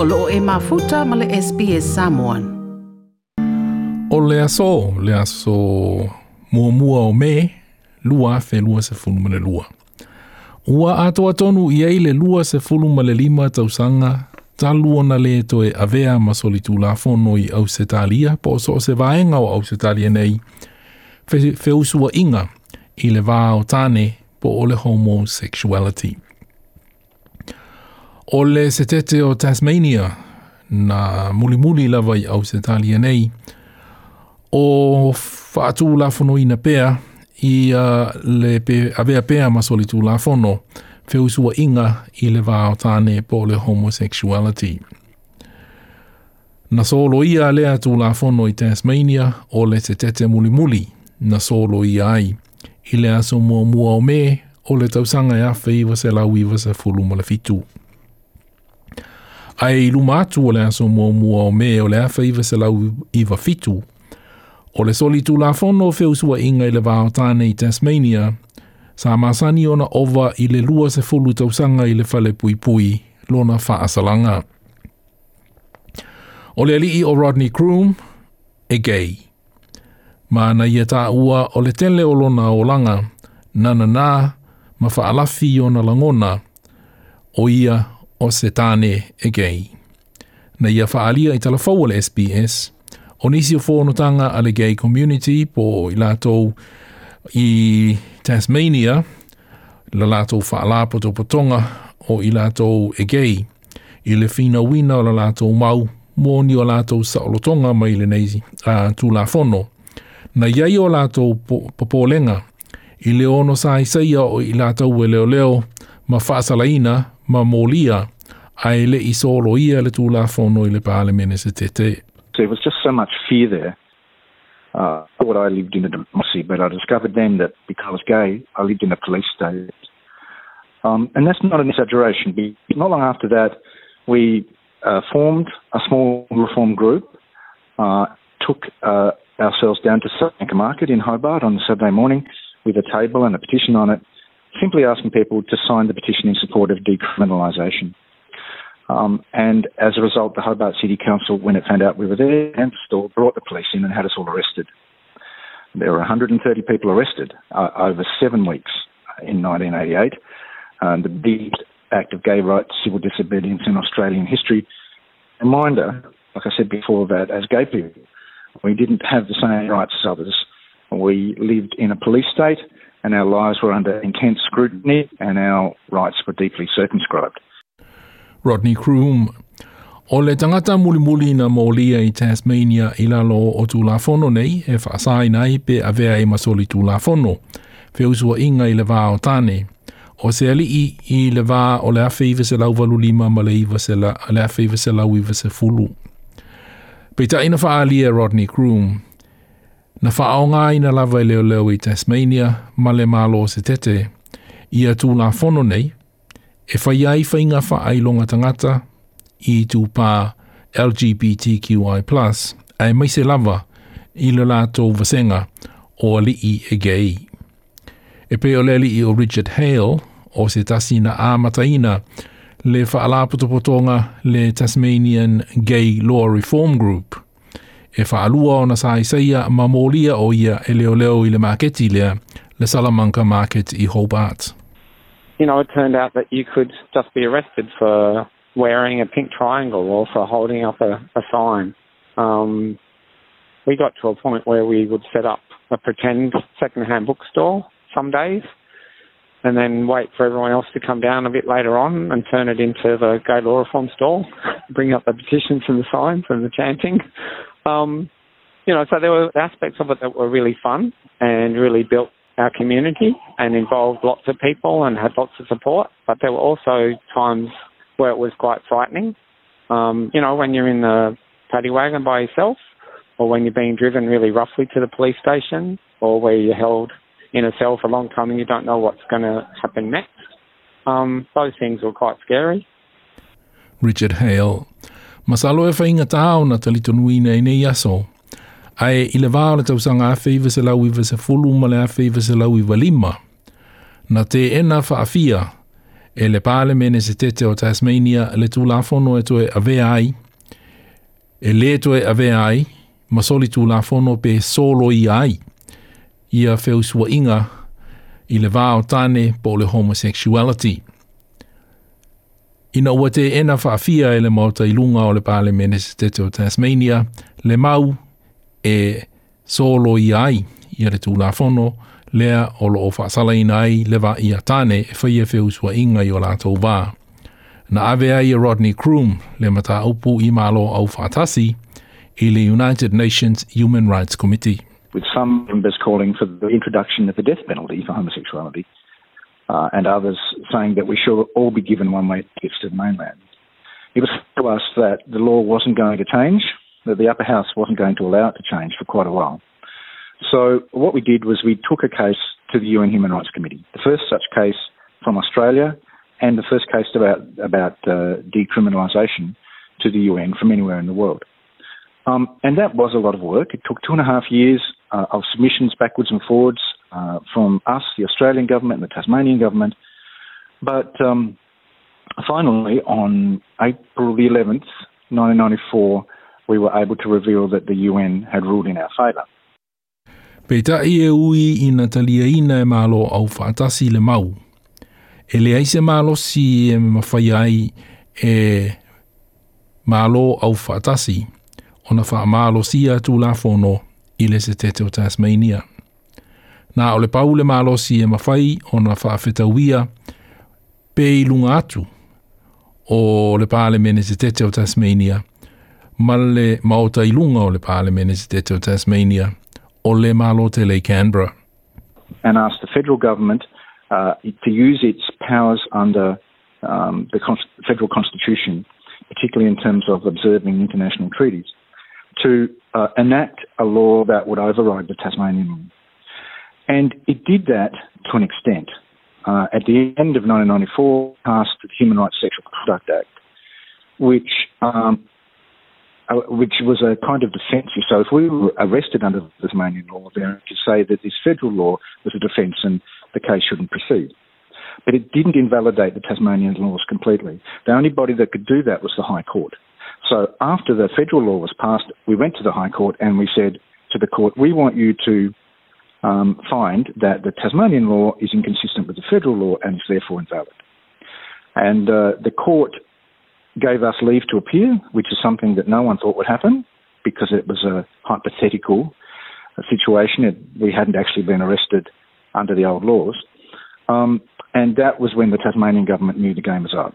o loo e mafuta ma le SPS Samoan. O le aso, le aso mua mua o me, lua fe lua se funu ma le lua. Ua ato atonu i ei le lua se funu ma le lima tausanga, ta lua na le to e avea ma solitu la fono i au se talia, po so se vaenga o au se talia nei, fe, fe usua inga i le vā o tane po o le homosexuality. O le se tete o Tasmania, na muli muli lava i au se talia nei, o whaatū lafono ina pea, i uh, le pe, avea pea masoli tū lafono, inga i le vā o tane po le homosexuality. Na solo ia lea tū lafono i Tasmania o le se tete muli muli, na solo ia ai, i le aso mua mua o me o le tausanga e awhi iwa se lau iwa se fulu malafitu. fitu. Ai i luma atu o le aso mua mua o me o le awhi iwa se lau iwa fitu, o le soli tu la fono fe inga i le vāo tāne i Tasmania, sa masani ona ova i le lua se fulu tausanga i le fale pui pui, lona wha asalanga. O le alii o Rodney Kroom, e gay. Ma na ia tā ua o le tele o lona o langa, nana nā, ma wha alafi o na langona, o ia o se tāne e gei. Na ia whaalia i talafau le SBS, o nisi o whonotanga a le gay community po i lātou i Tasmania, la lātou whaalapo tō patonga o i lātou e gei, i le whina wina o la lātou mau, mō ni o lātou saolotonga mai le nei uh, tū la whono. Na iai o lātou popolenga, i le ono sa i o i lātou e leo leo, ma whaasalaina, ai le ia le i le se. There was just so much fear there. Uh, I thought I lived in a democracy, but I discovered then that because I was gay, I lived in a police state. Um, and that's not an exaggeration. Not long after that, we uh, formed a small reform group, uh, took uh, ourselves down to South Market in Hobart on a Saturday morning with a table and a petition on it, simply asking people to sign the petition in support of decriminalisation. Um, and as a result, the Hobart City Council, when it found out we were there and the store, brought the police in and had us all arrested. There were 130 people arrested uh, over seven weeks in 1988. Um, the biggest act of gay rights, civil disobedience in Australian history. Reminder, like I said before, that as gay people, we didn't have the same rights as others. We lived in a police state and our lives were under intense scrutiny and our rights were deeply circumscribed. Rodney Croom. O le tangata muli muli na maulia i Tasmania i lalo o tu lafono nei, e whaasai nei pe avea e masoli tū la fono. Inga i le vā o tāne. O se ali i, i le vā o le awhi iwa se lau valu lima ma le iwa se la, le awhi se lau iwa se fulu. Pe ta ina whaalia Rodney Croom. Na wha ao ngā ina lava i leo leo i Tasmania, ma le malo se tete, i atu tū la nei, e whai ai whainga wha ai longa tangata i tū pā LGBTQI+, ai mai se lava i le lātou vasenga o li i e gay. E pe o leli i o Richard Hale o se tasina āmataina le whaalapotopotonga le Tasmanian Gay Law Reform Group. E whaalua sa isaia ma mōlia o ia e leo leo i le lea le Salamanca Market i Hobart. you know, it turned out that you could just be arrested for wearing a pink triangle or for holding up a, a sign. Um, we got to a point where we would set up a pretend second-hand bookstore some days and then wait for everyone else to come down a bit later on and turn it into the gay law reform store, bring up the petitions and the signs and the chanting. Um, you know, so there were aspects of it that were really fun and really built our community and involved lots of people and had lots of support. But there were also times where it was quite frightening. Um, you know, when you're in the paddy wagon by yourself, or when you're being driven really roughly to the police station, or where you're held in a cell for a long time and you don't know what's going to happen next. Um, those things were quite scary. Richard Hale. Masalo e whainga tāo na talitonuina e nei aso. Ae i le vāo le tausanga a feiva se lau iwa se fulu ma le a feiva se lau iwa lima. Na te ena whaafia, E le pāle mene se tete o Tasmania le tūlafono e toe ave ai. E le toe ave ai, ma soli tūlafono pe solo i ai. Ia feu sua inga i le vāo tane po le homosexuality. Ina ua te ena whaafia e le mauta i lunga o le pāle mene se tete o Tasmania, le mau e solo i ai i le tūlafono, lea o lo o whaasala ina ai le wa i a tane e whaia wheu sua inga i o lātou wā. Na ave ai Rodney Croom le mata upu i malo au whaatasi i le United Nations Human Rights Committee. With some members calling for the introduction of the death penalty for homosexuality, uh, and others saying that we should all be given one-way tickets to the mainland. It was to us that the law wasn't going to change, that the upper house wasn't going to allow it to change for quite a while. So what we did was we took a case to the UN Human Rights Committee, the first such case from Australia, and the first case about about uh, decriminalisation to the UN from anywhere in the world. Um, and that was a lot of work. It took two and a half years uh, of submissions backwards and forwards uh, from us, the Australian government, and the Tasmanian government. But um, finally, on April the 11th, 1994, we were able to reveal that the UN had ruled in our favour. Peita i e ui i na talia ina e malo au whaatasi le mau. E le aise malo si e mawhai ai e malo au whaatasi o na wha malo sia tu la fono i le se Tasmania. Nā o le pau le malo si e mawhai o na wha pe i lunga atu o le pāle mene se tete o Tasmania ma le maota i lunga o le pāle mene se tete o Tasmania – o le malo te le Canberra. And asked the federal government uh, to use its powers under um, the con- federal constitution, particularly in terms of observing international treaties, to uh, enact a law that would override the Tasmanian law. And it did that to an extent. Uh, at the end of 1994, passed the Human Rights Sexual Conduct Act, which um, uh, which was a kind of defence. So if we were arrested under the Tasmanian law, then could say that this federal law was a defence and the case shouldn't proceed. But it didn't invalidate the Tasmanian laws completely. The only body that could do that was the High Court. So after the federal law was passed, we went to the High Court and we said to the court, we want you to um, find that the Tasmanian law is inconsistent with the federal law and is therefore invalid. And uh, the court gave us leave to appear, which is something that no one thought would happen because it was a hypothetical situation. It, we hadn't actually been arrested under the old laws. Um, and that was when the Tasmanian government knew the game was up.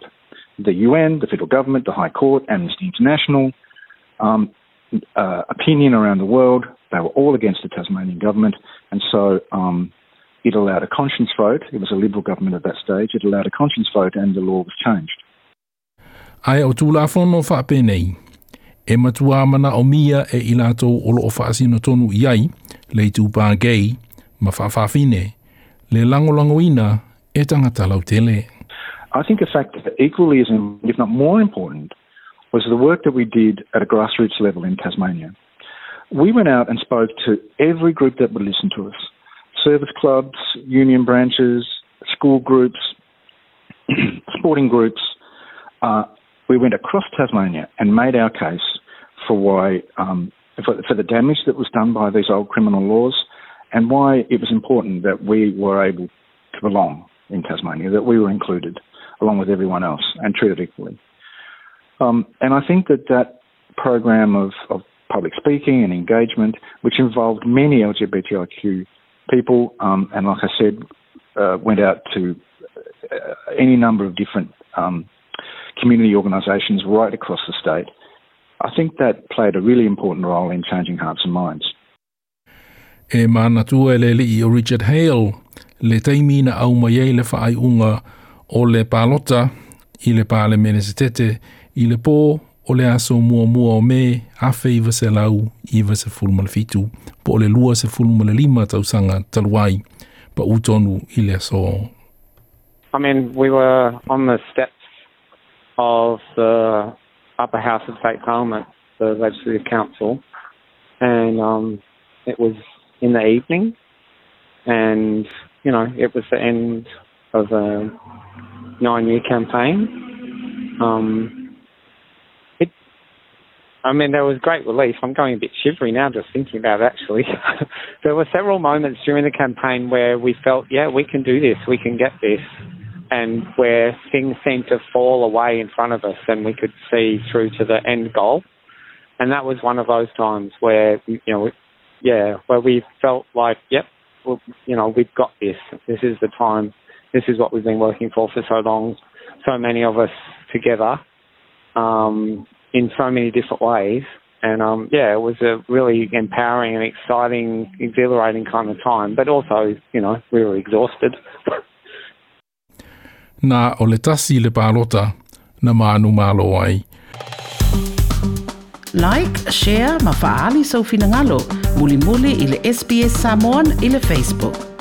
The UN, the federal government, the High Court, Amnesty International, um, uh, opinion around the world, they were all against the Tasmanian government. And so um, it allowed a conscience vote. It was a Liberal government at that stage. It allowed a conscience vote and the law was changed. ai o tūla whono whaapenei. E matua mana o mia e i lātou o loo whaasino tonu iai, le tūpā gei, ma whaafawhine, le langolango ina e tangata lau. I think a fact that equally as, if not more important, was the work that we did at a grassroots level in Tasmania. We went out and spoke to every group that would listen to us. Service clubs, union branches, school groups, sporting groups, uh, we went across Tasmania and made our case for why um, for, for, the damage that was done by these old criminal laws, and why it was important that we were able to belong in Tasmania, that we were included along with everyone else and treated equally. Um, and I think that that program of, of public speaking and engagement, which involved many LGBTIQ people, um, and like I said, uh, went out to uh, any number of different um, community organisations right across the state. I think that played a really important role in changing hearts and minds. E mana tua le li o Richard Hale, le teimi na au mai le whaai unga o le pālota i le pāle mene se tete i le pō o le aso o me fitu po o le lua lima pa utonu i le aso. I mean, we were on the steps of the upper house of state parliament, the legislative council, and um, it was in the evening, and you know it was the end of a nine-year campaign. Um, I mean, there was great relief. I'm going a bit shivery now just thinking about it, actually. there were several moments during the campaign where we felt, yeah, we can do this, we can get this, and where things seemed to fall away in front of us and we could see through to the end goal. And that was one of those times where, you know, yeah, where we felt like, yep, well, you know, we've got this. This is the time. This is what we've been working for for so long. So many of us together um, in so many different ways. And um, yeah, it was a really empowering and exciting, exhilarating kind of time. But also, you know, we were exhausted. Nā o le tasi le pālota na mānu mālo ai. Like, share, ma faali sau finangalo, muli muli i le SBS Samoan i le Facebook.